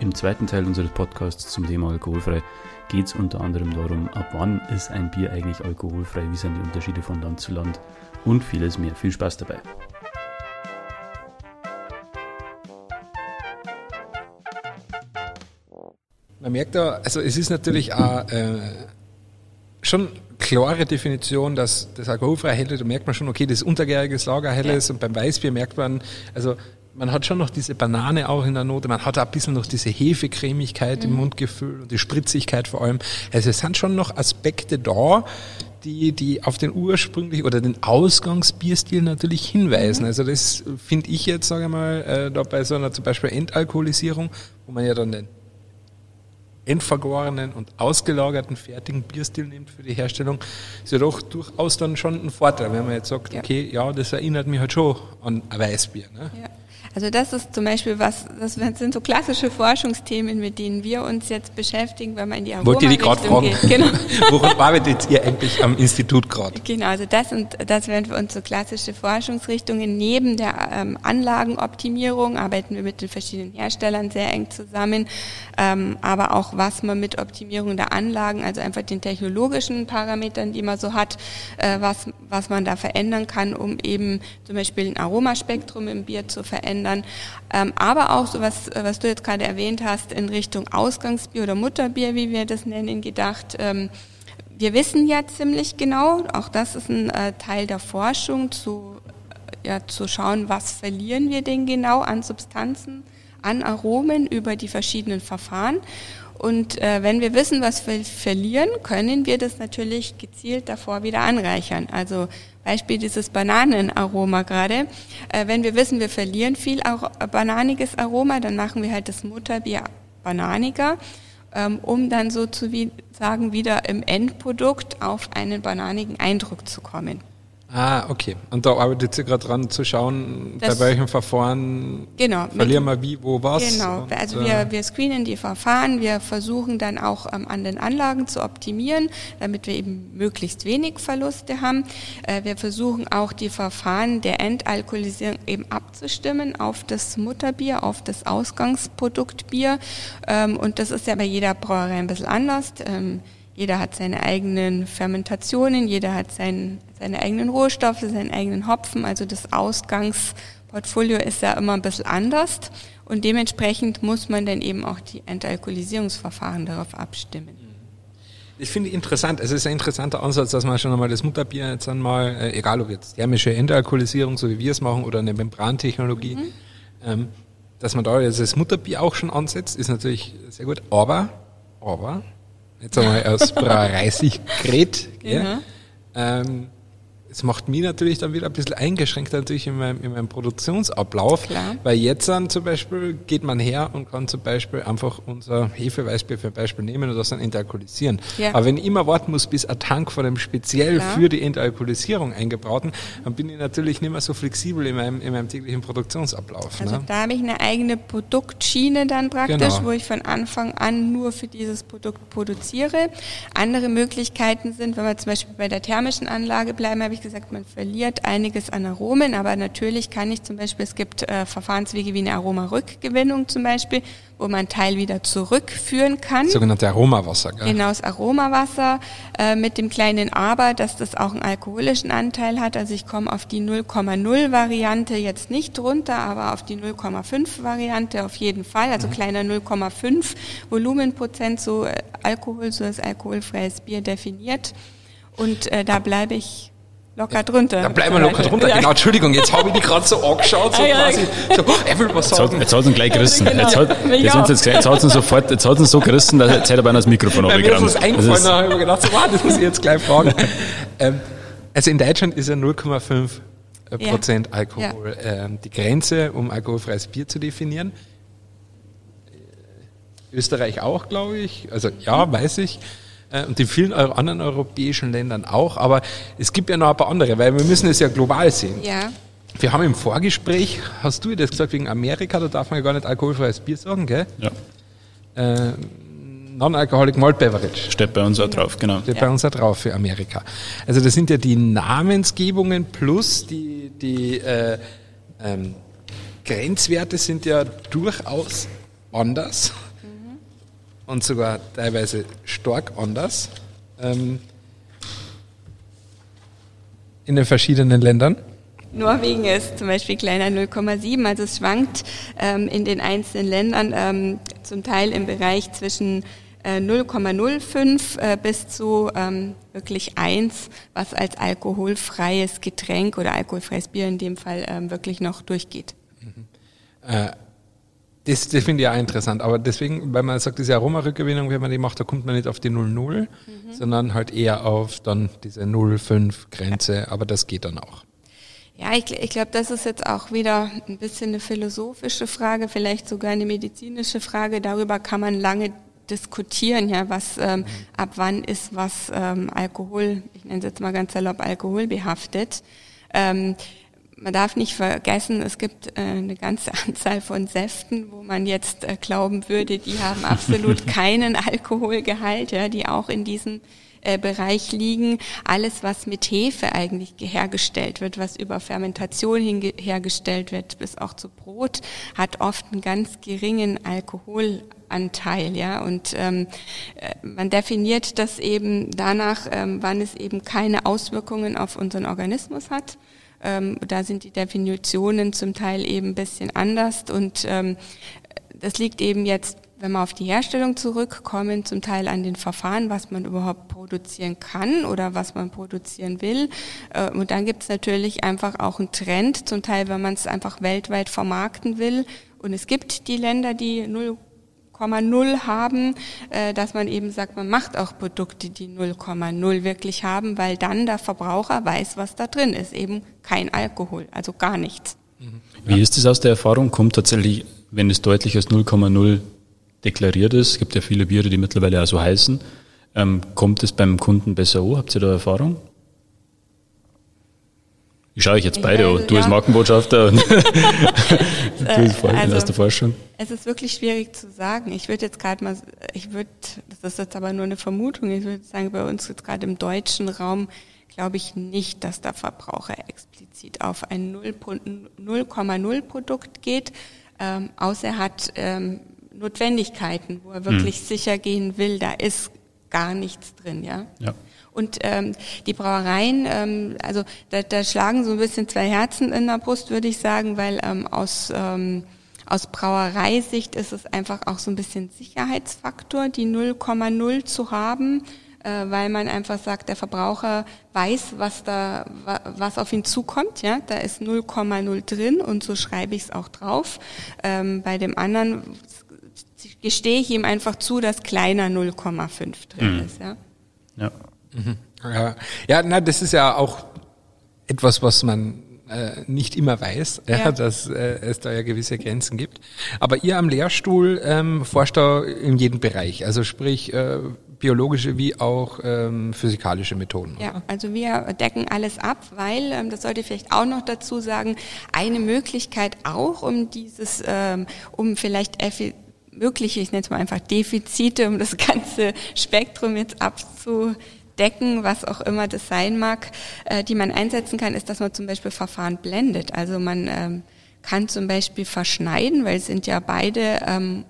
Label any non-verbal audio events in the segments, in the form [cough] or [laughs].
Im zweiten Teil unseres Podcasts zum Thema alkoholfrei geht es unter anderem darum, ab wann ist ein Bier eigentlich alkoholfrei, wie sind die Unterschiede von Land zu Land und vieles mehr. Viel Spaß dabei. Man merkt da, also es ist natürlich auch, äh, schon klare Definition, dass das alkoholfrei helle, da merkt man schon, okay, das untergäriges Lagerhelles ja. und beim Weißbier merkt man, also man hat schon noch diese Banane auch in der Note, man hat auch ein bisschen noch diese Hefecremigkeit mhm. im Mundgefühl und die Spritzigkeit vor allem. Also es sind schon noch Aspekte da, die, die auf den ursprünglich oder den Ausgangsbierstil natürlich hinweisen. Mhm. Also das finde ich jetzt, sage ich mal, äh, da bei so einer zum Beispiel Entalkoholisierung, wo man ja dann den entvergorenen und ausgelagerten fertigen Bierstil nimmt für die Herstellung, ist ja doch durchaus dann schon ein Vorteil, wenn man jetzt sagt, ja. okay, ja, das erinnert mich halt schon an ein Weißbier. Ne? Ja. Also das ist zum Beispiel was, das sind so klassische Forschungsthemen, mit denen wir uns jetzt beschäftigen, wenn man in die Aroma Wollt ihr die gerade fragen? Geht. Genau. [laughs] Woran arbeitet ihr eigentlich am Institut gerade? Genau, also das und das wären für uns so klassische Forschungsrichtungen. Neben der ähm, Anlagenoptimierung arbeiten wir mit den verschiedenen Herstellern sehr eng zusammen, ähm, aber auch was man mit Optimierung der Anlagen, also einfach den technologischen Parametern, die man so hat, äh, was, was man da verändern kann, um eben zum Beispiel ein Aromaspektrum im Bier zu verändern verändern. Ähm, aber auch so was, äh, was du jetzt gerade erwähnt hast, in Richtung Ausgangsbier oder Mutterbier, wie wir das nennen, gedacht. Ähm, wir wissen ja ziemlich genau, auch das ist ein äh, Teil der Forschung, zu, äh, ja, zu schauen, was verlieren wir denn genau an Substanzen, an Aromen über die verschiedenen Verfahren. Und äh, wenn wir wissen, was wir verlieren, können wir das natürlich gezielt davor wieder anreichern. Also Beispiel dieses Bananenaroma gerade. Äh, wenn wir wissen, wir verlieren viel auch bananiges Aroma, dann machen wir halt das Mutterbier bananiger, ähm, um dann sozusagen wieder im Endprodukt auf einen bananigen Eindruck zu kommen. Ah, okay. Und da arbeitet sie gerade dran zu schauen, das bei welchem Verfahren genau, verlieren wir wie, wo, was. Genau, und, also wir, äh, wir screenen die Verfahren, wir versuchen dann auch ähm, an den Anlagen zu optimieren, damit wir eben möglichst wenig Verluste haben. Äh, wir versuchen auch die Verfahren der Entalkoholisierung eben abzustimmen auf das Mutterbier, auf das Ausgangsproduktbier. Ähm, und das ist ja bei jeder Brauerei ein bisschen anders. Ähm, jeder hat seine eigenen Fermentationen, jeder hat sein, seine eigenen Rohstoffe, seinen eigenen Hopfen. Also das Ausgangsportfolio ist ja immer ein bisschen anders. Und dementsprechend muss man dann eben auch die Entalkoholisierungsverfahren darauf abstimmen. Ich finde interessant, es ist ein interessanter Ansatz, dass man schon einmal das Mutterbier jetzt einmal, äh, egal ob jetzt thermische Entalkoholisierung, so wie wir es machen, oder eine Membrantechnologie, mhm. ähm, dass man da jetzt das Mutterbier auch schon ansetzt, ist natürlich sehr gut. Aber, aber, jetzt einmal aus Brauereisicht geredet. Ja. Ähm, es macht mich natürlich dann wieder ein bisschen eingeschränkt natürlich in meinem, in meinem Produktionsablauf, Klar. weil jetzt dann zum Beispiel geht man her und kann zum Beispiel einfach unser Hefeweißbier für ein Beispiel nehmen und das dann entalkoholisieren. Ja. Aber wenn ich immer warten muss, bis ein Tank von dem speziell Klar. für die Entalkoholisierung eingebauten, dann bin ich natürlich nicht mehr so flexibel in meinem, in meinem täglichen Produktionsablauf. Also ne? da habe ich eine eigene Produktschiene dann praktisch, genau. wo ich von Anfang an nur für dieses Produkt produziere. Andere Möglichkeiten sind, wenn wir zum Beispiel bei der thermischen Anlage bleiben, habe ich gesagt, man verliert einiges an Aromen, aber natürlich kann ich zum Beispiel, es gibt äh, Verfahrenswege wie eine Aromarückgewinnung zum Beispiel, wo man Teil wieder zurückführen kann. Sogenannte Aromawasser, gell? Genau, das Aromawasser äh, mit dem kleinen Aber, dass das auch einen alkoholischen Anteil hat. Also ich komme auf die 0,0 Variante jetzt nicht runter, aber auf die 0,5 Variante auf jeden Fall. Also mhm. kleiner 0,5 Volumenprozent, so äh, Alkohol, so ist alkoholfreies Bier definiert. Und äh, da bleibe ich locker drunter. Da bleiben wir locker drunter. Ja. Genau, Entschuldigung, jetzt habe ich die gerade so angeschaut, so ah, ja, quasi. So, er will was sagen. Jetzt hat es ihn gleich gerissen. Genau. Jetzt hat jetzt uns jetzt, jetzt sofort, jetzt hat es so gerissen, dass jetzt hätte er beinahe das Mikrofon abgerannt. Mir ist das eingefallen, da habe ich mir gedacht, so, wow, das muss ich jetzt gleich fragen. [laughs] ähm, also in Deutschland ist ja 0,5 Prozent Alkohol ähm, die Grenze, um alkoholfreies Bier zu definieren. Österreich auch, glaube ich. Also ja, weiß ich. Äh, und in vielen anderen europäischen Ländern auch. Aber es gibt ja noch ein paar andere, weil wir müssen es ja global sehen. Ja. Wir haben im Vorgespräch, hast du das gesagt, wegen Amerika, da darf man ja gar nicht alkoholfreies Bier sagen, gell? Ja. Äh, Non-Alcoholic Malt Beverage. Steht bei uns auch drauf, genau. Steht ja. bei uns auch drauf für Amerika. Also das sind ja die Namensgebungen plus die, die äh, ähm, Grenzwerte sind ja durchaus anders. Und sogar teilweise stark anders ähm, in den verschiedenen Ländern. Norwegen ist zum Beispiel kleiner 0,7, also es schwankt ähm, in den einzelnen Ländern ähm, zum Teil im Bereich zwischen äh, 0,05 äh, bis zu ähm, wirklich 1, was als alkoholfreies Getränk oder alkoholfreies Bier in dem Fall ähm, wirklich noch durchgeht. Mhm. Äh, das, das finde ich auch interessant, aber deswegen, weil man sagt, diese Aromarückgewinnung, wenn man die macht, da kommt man nicht auf die 0,0, mhm. sondern halt eher auf dann diese 0,5 Grenze, aber das geht dann auch. Ja, ich, ich glaube, das ist jetzt auch wieder ein bisschen eine philosophische Frage, vielleicht sogar eine medizinische Frage. Darüber kann man lange diskutieren, ja, was ähm, ab wann ist was ähm, Alkohol, ich nenne es jetzt mal ganz salopp Alkohol behaftet. Ähm, man darf nicht vergessen, es gibt äh, eine ganze [laughs] Anzahl von Säften, wo man jetzt äh, glauben würde, die haben absolut [laughs] keinen Alkoholgehalt, ja, die auch in diesen äh, Bereich liegen. Alles, was mit Hefe eigentlich hergestellt wird, was über Fermentation hergestellt wird, bis auch zu Brot, hat oft einen ganz geringen Alkoholanteil, ja. Und ähm, äh, man definiert das eben danach, ähm, wann es eben keine Auswirkungen auf unseren Organismus hat. Ähm, da sind die Definitionen zum Teil eben ein bisschen anders und ähm, das liegt eben jetzt wenn wir auf die Herstellung zurückkommen, zum Teil an den Verfahren, was man überhaupt produzieren kann oder was man produzieren will. Äh, und dann gibt es natürlich einfach auch einen Trend, zum Teil, wenn man es einfach weltweit vermarkten will. Und es gibt die Länder, die 0,0 haben, äh, dass man eben sagt, man macht auch Produkte, die 0,0 wirklich haben, weil dann der Verbraucher weiß, was da drin ist. Eben kein Alkohol, also gar nichts. Wie ist es aus der Erfahrung? Kommt tatsächlich, wenn es deutlich als 0,0 deklariert ist. Es gibt ja viele Biere, die mittlerweile auch so heißen. Ähm, kommt es beim Kunden besser an? Habt ihr da Erfahrung? Ich schaue euch jetzt beide an. Du ja. als Markenbotschafter und [laughs] [laughs] du als also, aus der Forschung. Es ist wirklich schwierig zu sagen. Ich würde jetzt gerade mal, ich würde, das ist jetzt aber nur eine Vermutung, ich würde sagen, bei uns jetzt gerade im deutschen Raum glaube ich nicht, dass der Verbraucher explizit auf ein 0,0 Produkt geht, ähm, außer er hat ähm, Notwendigkeiten, wo er wirklich hm. sicher gehen will, da ist gar nichts drin, ja. ja. Und ähm, die Brauereien, ähm, also da, da schlagen so ein bisschen zwei Herzen in der Brust, würde ich sagen, weil ähm, aus ähm, aus Brauereisicht ist es einfach auch so ein bisschen Sicherheitsfaktor, die 0,0 zu haben, äh, weil man einfach sagt, der Verbraucher weiß, was da, was auf ihn zukommt. Ja, da ist 0,0 drin und so schreibe ich es auch drauf. Ähm, bei dem anderen gestehe ich ihm einfach zu, dass kleiner 0,5 drin mhm. ist. Ja. Ja. Mhm. ja. Ja, na, das ist ja auch etwas, was man äh, nicht immer weiß, [laughs] ja. ja dass äh, es da ja gewisse Grenzen gibt. Aber ihr am Lehrstuhl ähm, forscht da in jedem Bereich, also sprich äh, biologische wie auch ähm, physikalische Methoden. Ja, oder? also wir decken alles ab, weil, ähm, das sollte ich vielleicht auch noch dazu sagen, eine Möglichkeit auch, um dieses, ähm, um vielleicht mögliche, ich nenne es mal einfach Defizite, um das [laughs] ganze Spektrum jetzt abzudecken, was auch immer das sein mag, äh, die man einsetzen kann, ist, dass man zum Beispiel Verfahren blendet. Also man ähm, kann zum Beispiel verschneiden, weil es sind ja beide ähm,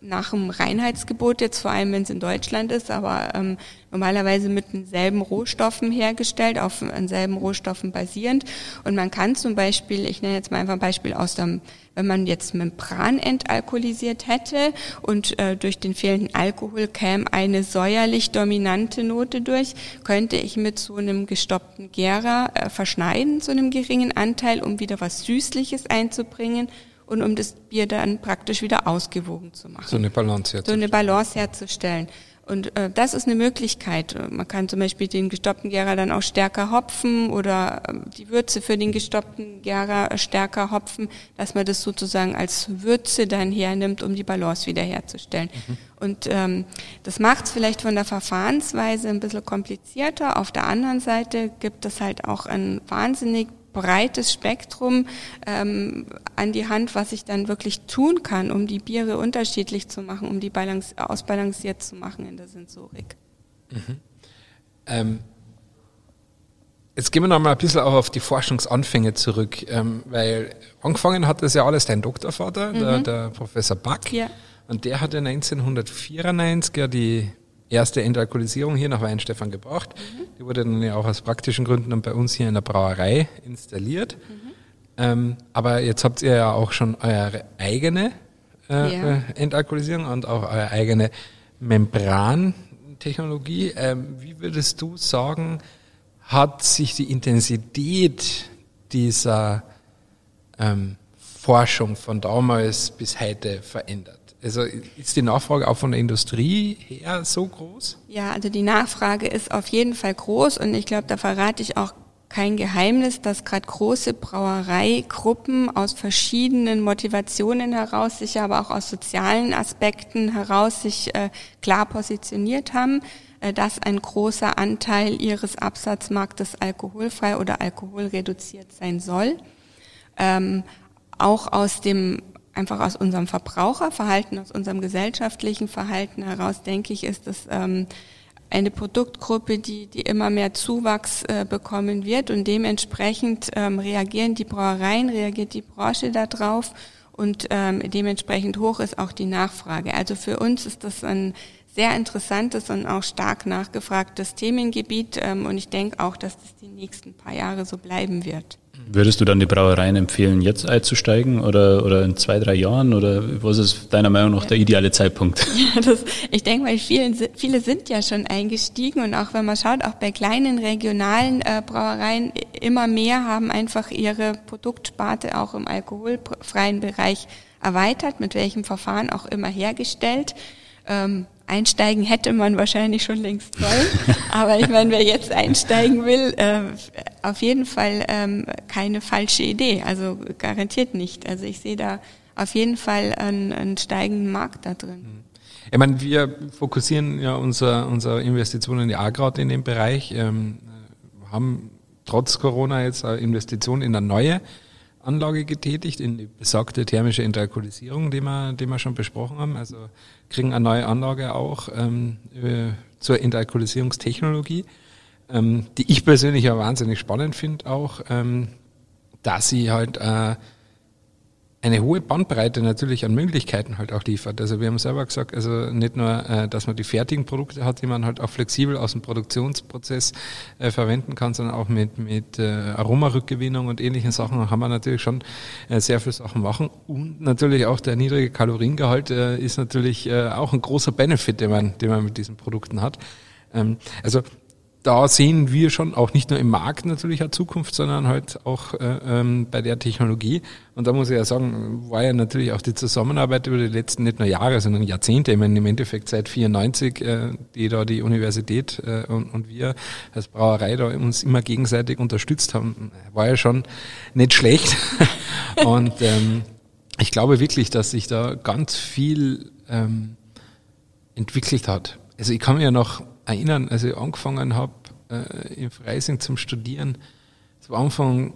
nach dem Reinheitsgebot jetzt, vor allem wenn es in Deutschland ist, aber ähm, normalerweise mit denselben Rohstoffen hergestellt, auf denselben Rohstoffen basierend. Und man kann zum Beispiel, ich nenne jetzt mal einfach ein Beispiel aus dem, wenn man jetzt Membran entalkoholisiert hätte und äh, durch den fehlenden Alkohol käme eine säuerlich dominante Note durch, könnte ich mit so einem gestoppten Gärer äh, verschneiden, so einem geringen Anteil, um wieder was Süßliches einzubringen und um das Bier dann praktisch wieder ausgewogen zu machen. So eine Balance herzustellen. So eine Balance herzustellen. Und äh, das ist eine Möglichkeit. Man kann zum Beispiel den gestoppten Gärer dann auch stärker hopfen oder äh, die Würze für den gestoppten Gärer stärker hopfen, dass man das sozusagen als Würze dann hernimmt, um die Balance wiederherzustellen. Mhm. Und ähm, das macht es vielleicht von der Verfahrensweise ein bisschen komplizierter. Auf der anderen Seite gibt es halt auch ein wahnsinnig breites Spektrum ähm, an die Hand, was ich dann wirklich tun kann, um die Biere unterschiedlich zu machen, um die balance, ausbalanciert zu machen in der Sensorik. Mhm. Ähm, jetzt gehen wir noch mal ein bisschen auch auf die Forschungsanfänge zurück, ähm, weil angefangen hat das ja alles dein Doktorvater, mhm. der, der, Professor Back. Ja. Und der hatte 1994 ja die erste Entalkoholisierung hier nach Weinstefan gebracht. Mhm. Die wurde dann ja auch aus praktischen Gründen dann bei uns hier in der Brauerei installiert. Mhm. Ähm, aber jetzt habt ihr ja auch schon eure eigene äh, ja. Äh, Entalkoholisierung und auch eure eigene Membrantechnologie. Ähm, wie würdest du sagen, hat sich die Intensität dieser ähm, Forschung von damals bis heute verändert? Also ist die Nachfrage auch von der Industrie her so groß? Ja, also die Nachfrage ist auf jeden Fall groß und ich glaube, da verrate ich auch kein Geheimnis, dass gerade große Brauereigruppen aus verschiedenen Motivationen heraus, sicher aber auch aus sozialen Aspekten heraus sich äh, klar positioniert haben, äh, dass ein großer Anteil ihres Absatzmarktes alkoholfrei oder alkoholreduziert sein soll. Ähm, auch aus dem einfach aus unserem Verbraucherverhalten, aus unserem gesellschaftlichen Verhalten heraus, denke ich, ist es ähm, eine Produktgruppe, die, die immer mehr Zuwachs äh, bekommen wird und dementsprechend ähm, reagieren die Brauereien, reagiert die Branche darauf und ähm, dementsprechend hoch ist auch die Nachfrage. Also für uns ist das ein sehr interessantes und auch stark nachgefragtes Themengebiet ähm, und ich denke auch, dass das die nächsten paar Jahre so bleiben wird. Würdest du dann die Brauereien empfehlen, jetzt einzusteigen oder, oder in zwei, drei Jahren? Oder was ist deiner Meinung nach der ideale Zeitpunkt? [laughs] Ja, das, ich denke mal, viele, viele sind ja schon eingestiegen und auch wenn man schaut, auch bei kleinen regionalen äh, Brauereien, immer mehr haben einfach ihre Produktsparte auch im alkoholfreien Bereich erweitert, mit welchem Verfahren auch immer hergestellt. Ähm, einsteigen hätte man wahrscheinlich schon längst sollen. [laughs] Aber ich meine, wer jetzt einsteigen will, äh, auf jeden Fall ähm, keine falsche Idee. Also garantiert nicht. Also ich sehe da auf jeden Fall einen, einen steigenden Markt da drin. Mhm. Ich meine, wir fokussieren ja unser, unsere Investitionen ja gerade in dem Bereich, ähm, haben trotz Corona jetzt eine Investition in eine neue Anlage getätigt, in die besagte thermische Interalkoholisierung, die wir, die wir schon besprochen haben. Also kriegen eine neue Anlage auch ähm, äh, zur Interalkoholisierungstechnologie, ähm, die ich persönlich ja wahnsinnig spannend finde auch, ähm, dass sie halt äh, eine hohe Bandbreite natürlich an Möglichkeiten halt auch liefert. Also wir haben selber gesagt, also nicht nur, äh, dass man die fertigen Produkte hat, die man halt auch flexibel aus dem Produktionsprozess äh, verwenden kann, sondern auch mit, mit äh, Aromarückgewinnung und ähnlichen Sachen haben wir natürlich schon äh, sehr viele Sachen machen. Und natürlich auch der niedrige Kaloriengehalt äh, ist natürlich äh, auch ein großer Benefit, den man, den man mit diesen Produkten hat. Ähm, also da sehen wir schon auch nicht nur im Markt natürlich eine Zukunft, sondern halt auch äh, ähm, bei der Technologie. Und da muss ich ja sagen, war ja natürlich auch die Zusammenarbeit über die letzten nicht nur Jahre, sondern Jahrzehnte, ich meine im Endeffekt seit 94, äh, die da die Universität äh, und, und wir als Brauerei da uns immer gegenseitig unterstützt haben, war ja schon nicht schlecht. [laughs] und ähm, ich glaube wirklich, dass sich da ganz viel ähm, entwickelt hat. Also ich kann mich ja noch erinnern, als ich angefangen habe, äh, in Freising zum Studieren, zu Anfang,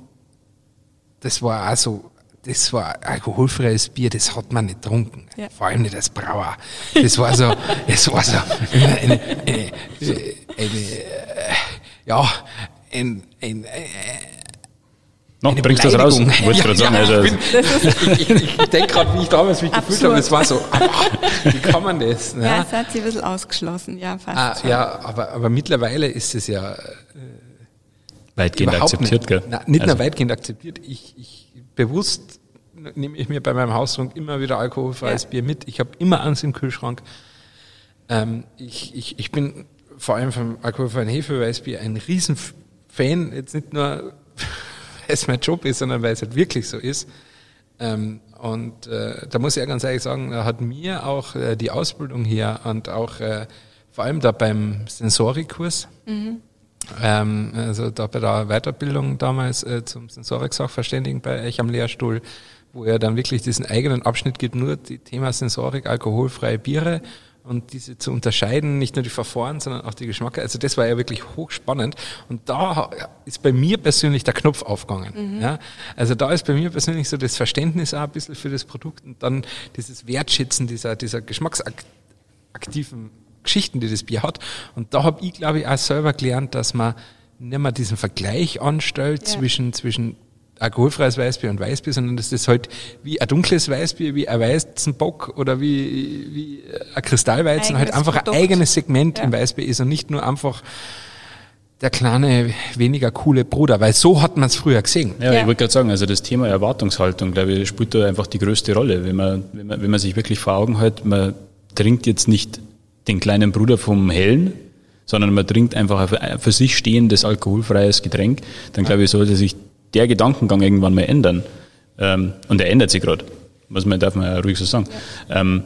das war auch so, das war alkoholfreies Bier, das hat man nicht getrunken. Ja. Vor allem nicht als Brauer. Das war so, [laughs] das war so eine, eine, eine, eine ja, ein, ein, ein No, eine bringst du das raus? Wollte ich gerade sagen. Ja, also ich, ich, ich, ich denke gerade, wie ich damals mich Absurd. gefühlt habe, es war so, wie kann man das? Ne? Ja, es hat sie ein bisschen ausgeschlossen, ja, fast. Ah, ja, aber, aber mittlerweile ist es ja äh, weitgehend akzeptiert, nicht, gell? Na, nicht also. nur weitgehend akzeptiert. Ich, ich bewusst nehme ich mir bei meinem Hausrunk immer wieder alkoholfreies ja. Bier mit. Ich habe immer eins im Kühlschrank. Ähm, ich, ich, ich bin vor allem vom alkoholfreien Hefeweißbier ein Riesenfan, jetzt nicht nur [laughs] es mein Job ist, sondern weil es halt wirklich so ist. Ähm, und äh, da muss ich ja ganz ehrlich sagen, hat mir auch äh, die Ausbildung hier und auch äh, vor allem da beim Sensorikkurs, mhm. ähm, also da bei der Weiterbildung damals äh, zum Sensorik-Sachverständigen bei euch am Lehrstuhl, wo er dann wirklich diesen eigenen Abschnitt gibt, nur die Thema Sensorik, alkoholfreie Biere und diese zu unterscheiden, nicht nur die Verfahren, sondern auch die Geschmacke. Also das war ja wirklich hochspannend. Und da ist bei mir persönlich der Knopf aufgegangen. Mhm. Ja, also da ist bei mir persönlich so das Verständnis auch ein bisschen für das Produkt und dann dieses Wertschätzen dieser, dieser geschmacksaktiven Geschichten, die das Bier hat. Und da habe ich, glaube ich, auch selber gelernt, dass man nicht mehr diesen Vergleich anstellt ja. zwischen, zwischen alkoholfreies Weißbier und Weißbier, sondern das ist halt wie ein dunkles Weißbier, wie ein Weizenbock oder wie, wie ein Kristallweizen, halt einfach Produkt. ein eigenes Segment ja. im Weißbier ist und nicht nur einfach der kleine, weniger coole Bruder, weil so hat man es früher gesehen. Ja, ja. ich wollte gerade sagen, also das Thema Erwartungshaltung, glaube ich, spielt da einfach die größte Rolle. Wenn man, wenn man, wenn man sich wirklich vor Augen hält, man trinkt jetzt nicht den kleinen Bruder vom Hellen, sondern man trinkt einfach ein für sich stehendes alkoholfreies Getränk, dann glaube ich, sollte sich der Gedankengang irgendwann mal ändern. Ähm, und er ändert sich gerade. Was man, darf man ja ruhig so sagen. Ja. Ähm,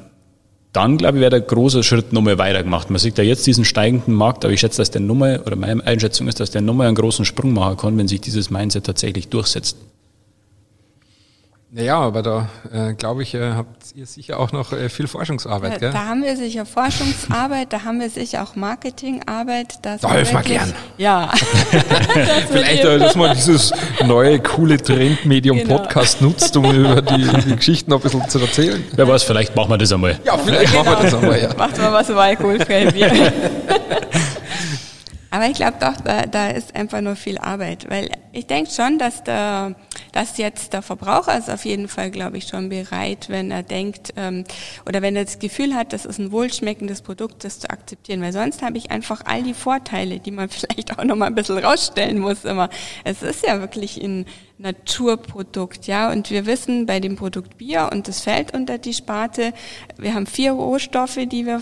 dann, glaube ich, wäre der große Schritt nochmal weitergemacht. Man sieht ja jetzt diesen steigenden Markt, aber ich schätze, dass der Nummer, oder meine Einschätzung ist, dass der Nummer einen großen Sprung machen kann, wenn sich dieses Mindset tatsächlich durchsetzt. Naja, aber da äh, glaube ich, äh, habt ihr sicher auch noch äh, viel Forschungsarbeit. Da, gell? da haben wir sicher Forschungsarbeit, da haben wir sicher auch Marketingarbeit. da helfen wir gern. Ja. [laughs] [laughs] Vielleicht, äh, dass man dieses neue, coole Trendmedium genau. Podcast nutzt, um über die, die, Geschichten ein bisschen zu erzählen. Wer weiß, vielleicht machen wir das einmal. Ja, vielleicht genau. machen wir das einmal, ja. Macht mal was über alkoholfrei Bier. [laughs] Aber ich glaube doch, da, da ist einfach nur viel Arbeit, weil ich denke schon, dass der, dass jetzt der Verbraucher ist auf jeden Fall, glaube ich, schon bereit, wenn er denkt ähm, oder wenn er das Gefühl hat, das ist ein wohlschmeckendes Produkt, das zu akzeptieren, weil sonst habe ich einfach all die Vorteile, die man [laughs] vielleicht auch noch mal ein bisschen rausstellen muss. Immer, es ist ja wirklich ein Naturprodukt, ja, und wir wissen bei dem Produkt Bier und das fällt unter die Sparte. Wir haben vier Rohstoffe, die wir,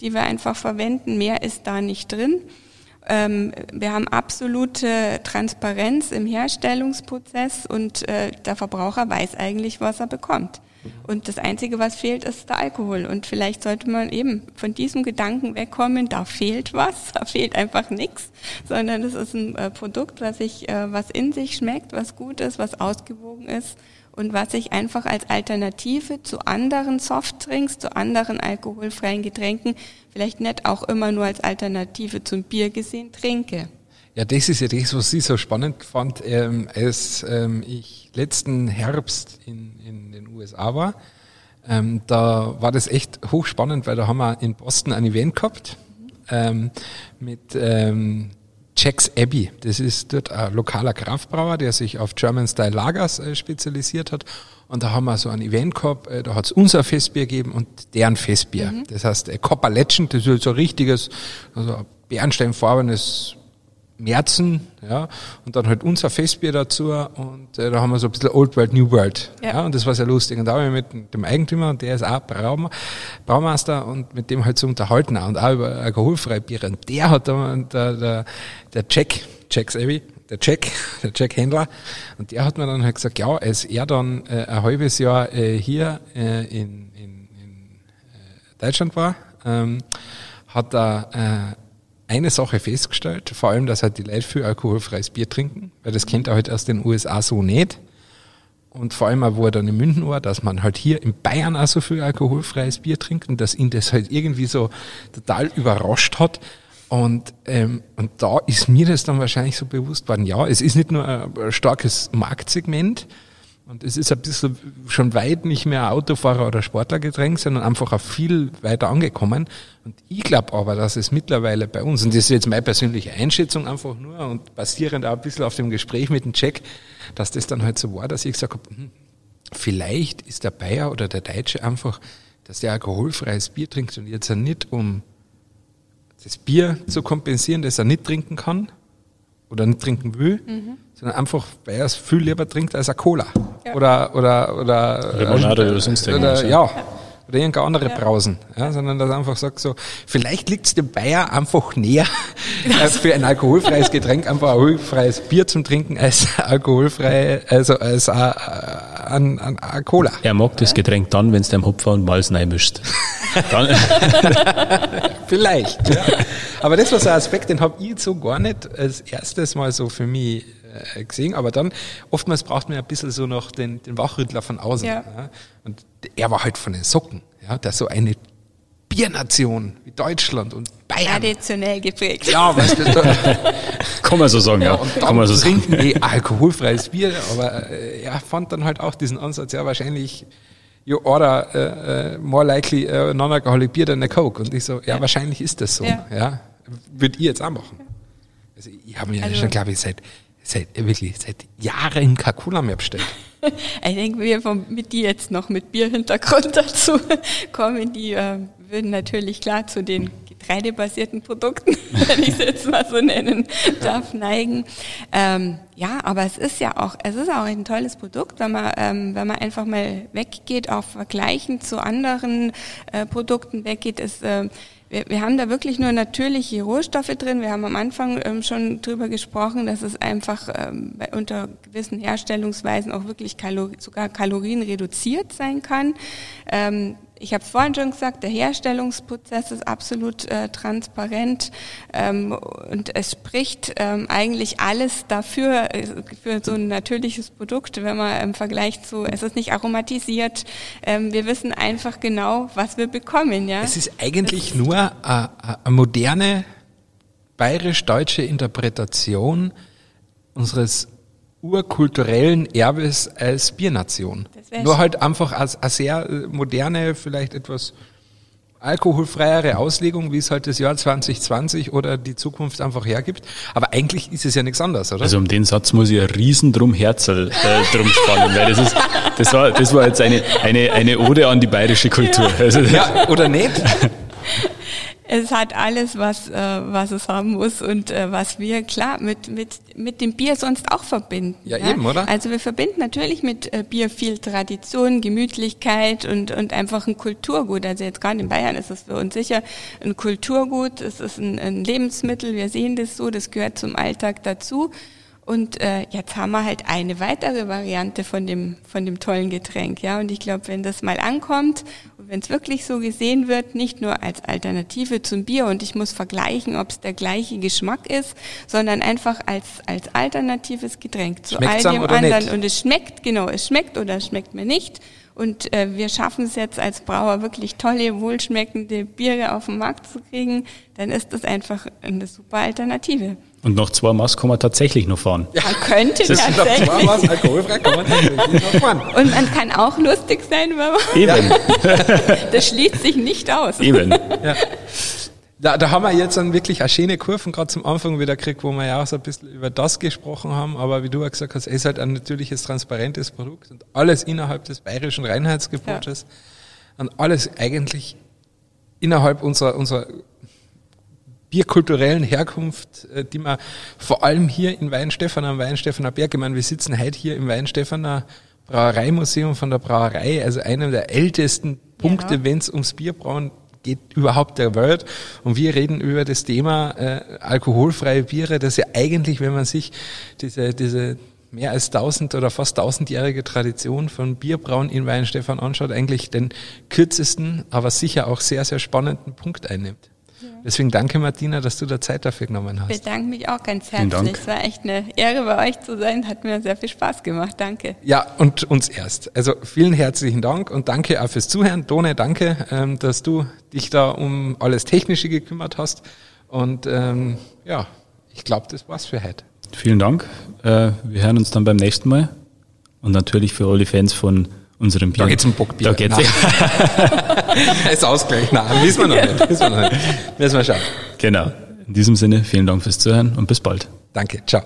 die wir einfach verwenden. Mehr ist da nicht drin. Ähm, wir haben absolute Transparenz im Herstellungsprozess und äh, der Verbraucher weiß eigentlich, was er bekommt. Und das Einzige, was fehlt, ist der Alkohol. Und vielleicht sollte man eben von diesem Gedanken wegkommen, da fehlt was, [laughs] da fehlt einfach nichts, sondern es ist ein äh, Produkt, was, sich, äh, was in sich schmeckt, was gut ist, was ausgewogen ist und was ich einfach als Alternative zu anderen Softdrinks, zu anderen alkoholfreien Getränken vielleicht nicht auch immer nur als Alternative zum Bier gesehen trinke. Ja, das ist ja das, was ich so spannend fand, ähm, als ähm, ich letzten Herbst in, in den USA war. Ähm, da war das echt hochspannend, weil da haben wir in Boston ein Event gehabt ähm, mit ähm, Jack's Abbey. Das ist dort ein lokaler Kraftbrauer, der sich auf German Style Lagers äh, spezialisiert hat. Und da haben wir so ein Event gehabt, äh, da hat's unser Festbier gegeben und deren Festbier. Mhm. Das heißt äh, Copper Legend, das ist so ein richtiges, also ein bernsteinfarbenes Märzen, ja, und dann halt unser Festbier dazu und äh, da haben wir so ein bisschen Old World, New World, ja, ja und das war sehr lustig. Und da habe ich mit dem Eigentümer, der ist auch Braum, Braumeister und mit dem halt so unterhalten auch, und auch über alkoholfreie Biere. Und der hat dann, der, der, der Jack, Jack Savvy, der Jack, [laughs] der Jack Händler, und der hat mir dann halt gesagt, ja, als er dann äh, ein halbes Jahr äh, hier äh, in, in, in äh, Deutschland war, ähm, hat er äh, eine Sache festgestellt, vor allem, dass halt die Leute viel alkoholfreies Bier trinken, weil das kennt er halt aus den USA so nicht. Und vor allem auch, wo er dann in München war, dass man halt hier in Bayern auch so viel alkoholfreies Bier trinkt und dass ihn das halt irgendwie so total überrascht hat. Und, ähm, und da ist mir das dann wahrscheinlich so bewusst worden, ja, es ist nicht nur ein starkes Marktsegment, und es ist ein bisschen schon weit nicht mehr Autofahrer oder Sportlergetränk, sondern einfach auch viel weiter angekommen. Und ich glaube aber, dass es mittlerweile bei uns, und das ist jetzt meine persönliche Einschätzung einfach nur und basierend auch ein bisschen auf dem Gespräch mit dem Check, dass das dann halt so war, dass ich gesagt habe, hm, vielleicht ist der Bayer oder der Deutsche einfach, dass der alkoholfreies Bier trinkt und jetzt nicht um das Bier zu kompensieren, das er nicht trinken kann oder nicht trinken will, mhm sondern einfach, weil er es viel lieber trinkt als eine Cola. Ja. Oder, oder, oder, Limonade oder sonst irgendwas. Oder, ja. Oder irgendeine andere ja. Brausen. Ja, sondern dass einfach sagt so, vielleicht liegt es dem Bayer einfach näher, [laughs] äh, für ein alkoholfreies Getränk einfach ein alkoholfreies Bier zum Trinken als [laughs] alkoholfrei, also als ein, ein, ein, Cola. Er mag das Getränk dann, wenn es dem Hopfer und Malz mischt. [laughs] vielleicht, ja. Aber das war so ein Aspekt, den habe ich so gar nicht als erstes mal so für mich äh, gesehen, aber dann oftmals braucht man ein bisschen so noch den, den Wachrüttler von außen. Ja. ja. Und er war halt von den Socken, ja, der so eine Biernation wie Deutschland und Bayern. Traditionell geprägt. Ja, weißt du, da, [laughs] kann man so sagen, ja. Und dann kann man so trinken sagen. die alkoholfreies Bier, aber äh, er fand dann halt auch diesen Ansatz, ja, wahrscheinlich you order uh, uh, more likely uh, non-alcoholic beer than a Coke. Und ich so, ja, ja. wahrscheinlich ist das so. Ja. ja. Würde ich jetzt auch machen. Also ich habe mir also, schon, glaube ich, seit Seit, wirklich, seit Jahren keine Cola mehr bestellt. [laughs] ich denke, wir vom, mit die jetzt noch mit Bierhintergrund [laughs] dazu kommen, die äh, würden natürlich klar zu den getreidebasierten Produkten, [laughs] wenn ich es jetzt mal so nennen darf, neigen. Ähm, ja, aber es ist ja auch, es ist auch ein tolles Produkt, wenn man, ähm, wenn man einfach mal weggeht, auch vergleichen zu anderen äh, Produkten weggeht, ist äh, wir, wir haben da wirklich nur natürliche Rohstoffe drin. Wir haben am Anfang ähm, schon drüber gesprochen, dass es einfach ähm, bei, unter gewissen Herstellungsweisen auch wirklich Kalor sogar Kalorien reduziert sein kann. Ähm, ich habe vorhin schon gesagt, der Herstellungsprozess ist absolut äh, transparent ähm, und es spricht ähm, eigentlich alles dafür, äh, für so ein natürliches Produkt, wenn man im Vergleich zu, es ist nicht aromatisiert, ähm, wir wissen einfach genau, was wir bekommen. Ja? Es ist eigentlich das nur eine, eine moderne bayerisch-deutsche Interpretation unseres urkulturellen Erbes als Biernation. Nur halt einfach als eine sehr äh, moderne, vielleicht etwas alkoholfreiere Auslegung, wie es halt das Jahr 2020 oder die Zukunft einfach hergibt. Aber eigentlich ist es ja nichts anderes, oder? Also um den Satz muss ich ein riesen drum Herzl äh, drum spannen, weil das ist, das war, das war jetzt eine, eine, eine Ode an die bayerische Kultur. Ja, also ja oder nicht? [laughs] es hat alles, was, äh, was es haben muss und äh, was wir klar mit, mit, mit dem Bier sonst auch verbinden. Ja, ja? eben, oder? Also wir verbinden natürlich mit äh, Bier viel Tradition, Gemütlichkeit und, und einfach ein Kulturgut. Also jetzt gerade in Bayern ist es für uns sicher ein Kulturgut, es ist ein, ein Lebensmittel, wir sehen das so, das gehört zum Alltag dazu. Und äh, jetzt haben wir halt eine weitere Variante von dem, von dem tollen Getränk. Ja, und ich glaube, wenn das mal ankommt wenn es wirklich so gesehen wird, nicht nur als Alternative zum Bier und ich muss vergleichen, ob es der gleiche Geschmack ist, sondern einfach als, als alternatives Getränk zu Schmeckt's all dem anderen. Nicht? Und es schmeckt, genau, es schmeckt oder es schmeckt mir nicht. Und äh, wir schaffen es jetzt als Brauer wirklich tolle, wohlschmeckende Biere auf den Markt zu kriegen, dann ist das einfach eine super Alternative. Und noch zwei Maß kann man tatsächlich noch fahren. Ja, man könnte das tatsächlich. Noch zwei Maß alkoholfrei kann man tatsächlich noch fahren. Und man kann auch lustig sein, wenn man. Eben. [laughs] das schließt sich nicht aus. Eben. Ja. Da, da haben wir jetzt dann wirklich eine schöne Kurven gerade zum Anfang wieder gekriegt, wo wir ja auch so ein bisschen über das gesprochen haben. Aber wie du auch gesagt hast, es ist halt ein natürliches, transparentes Produkt und alles innerhalb des bayerischen Reinheitsgebotes ja. und alles eigentlich innerhalb unserer, unserer bierkulturellen Herkunft, äh, die man vor allem hier in Weinstefan am Weinstefaner Berg, ich meine, wir sitzen heute hier im Weinstefaner Brauereimuseum von der Brauerei, also einem der ältesten Punkte, ja. wenn es ums Bierbrauen geht überhaupt der Welt. Und wir reden über das Thema äh, alkoholfreie Biere, das ja eigentlich, wenn man sich diese, diese mehr als tausend oder fast tausendjährige Tradition von Bierbrauen in Weinstefan anschaut, eigentlich den kürzesten, aber sicher auch sehr, sehr spannenden Punkt einnimmt. Deswegen danke Martina, dass du da Zeit dafür genommen hast. Ich bedanke mich auch ganz herzlich. Es war echt eine Ehre bei euch zu sein. Hat mir sehr viel Spaß gemacht. Danke. Ja, und uns erst. Also vielen herzlichen Dank und danke auch fürs Zuhören. Done, danke, ähm, dass du dich da um alles Technische gekümmert hast. Und ähm, ja, ich glaube, das war's für heute. Vielen Dank. Äh, wir hören uns dann beim nächsten Mal. Und natürlich für alle Fans von unserem Bier. Da geht's um Bockbier. Da geht's. [laughs] ist Ausgleich. Nein, wissen wir noch nicht. Wissen wir noch nicht. Müssen wir schauen. Genau. In diesem Sinne, vielen Dank fürs Zuhören und bis bald. Danke. Ciao.